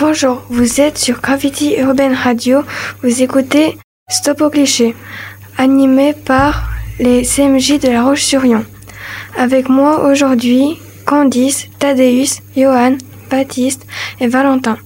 Bonjour, vous êtes sur Gravity Urban Radio, vous écoutez Stop au cliché, animé par les CMJ de La Roche-sur-Yon. Avec moi aujourd'hui, Candice, Thaddeus, Johan, Baptiste et Valentin.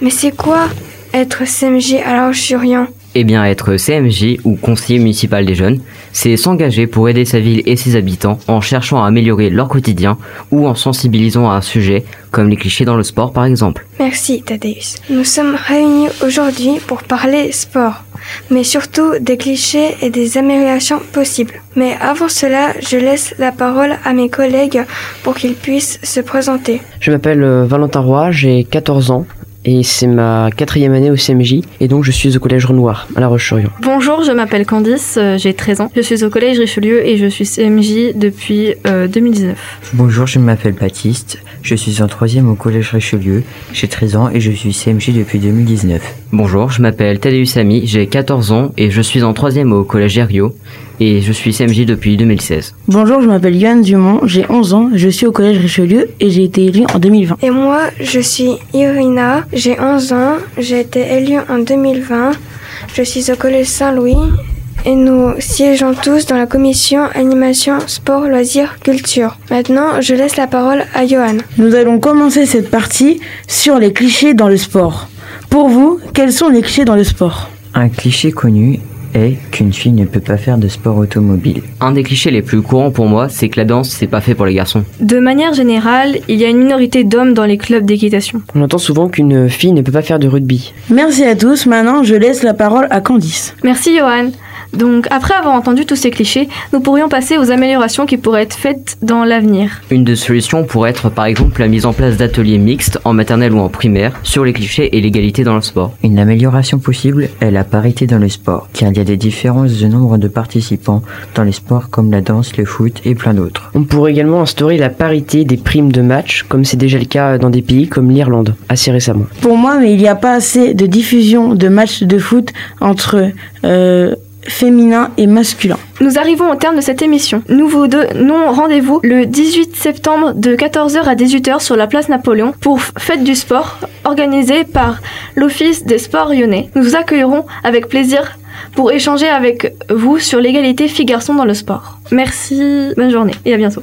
Mais c'est quoi être CMJ à La Roche-sur-Yon? Eh bien, être CMJ ou conseiller municipal des jeunes, c'est s'engager pour aider sa ville et ses habitants en cherchant à améliorer leur quotidien ou en sensibilisant à un sujet, comme les clichés dans le sport par exemple. Merci Thaddeus. Nous sommes réunis aujourd'hui pour parler sport, mais surtout des clichés et des améliorations possibles. Mais avant cela, je laisse la parole à mes collègues pour qu'ils puissent se présenter. Je m'appelle euh, Valentin Roy, j'ai 14 ans et c'est ma quatrième année au CMJ et donc je suis au collège Renoir à La Roche-sur-Yon. Bonjour, je m'appelle Candice, euh, j'ai 13 ans. Je suis au collège Richelieu et je suis CMJ depuis euh, 2019. Bonjour, je m'appelle Baptiste, je suis en troisième au collège Richelieu, j'ai 13 ans et je suis CMJ depuis 2019. Bonjour, je m'appelle Thaddeus Ami, j'ai 14 ans et je suis en troisième au collège Herriot et je suis CMJ depuis 2016. Bonjour, je m'appelle Yoann Dumont, j'ai 11 ans, je suis au collège Richelieu et j'ai été élu en 2020. Et moi, je suis Irina, j'ai 11 ans, j'ai été élue en 2020, je suis au collège Saint-Louis et nous siégeons tous dans la commission animation, sport, loisirs, culture. Maintenant, je laisse la parole à Johan. Nous allons commencer cette partie sur les clichés dans le sport. Pour vous, quels sont les clichés dans le sport? Un cliché connu est qu'une fille ne peut pas faire de sport automobile. Un des clichés les plus courants pour moi, c'est que la danse, c'est pas fait pour les garçons. De manière générale, il y a une minorité d'hommes dans les clubs d'équitation. On entend souvent qu'une fille ne peut pas faire de rugby. Merci à tous, maintenant je laisse la parole à Candice. Merci Johan. Donc après avoir entendu tous ces clichés, nous pourrions passer aux améliorations qui pourraient être faites dans l'avenir. Une des solutions pourrait être par exemple la mise en place d'ateliers mixtes en maternelle ou en primaire sur les clichés et l'égalité dans le sport. Une amélioration possible est la parité dans le sport, car il y a des différences de nombre de participants dans les sports comme la danse, le foot et plein d'autres. On pourrait également instaurer la parité des primes de match, comme c'est déjà le cas dans des pays comme l'Irlande, assez récemment. Pour moi, mais il n'y a pas assez de diffusion de matchs de foot entre euh, féminin et masculin. Nous arrivons au terme de cette émission. Nous vous donnons rendez-vous le 18 septembre de 14h à 18h sur la place Napoléon pour Fête du sport organisée par l'Office des sports lyonnais. Nous vous accueillerons avec plaisir pour échanger avec vous sur l'égalité filles-garçons dans le sport. Merci, bonne journée et à bientôt.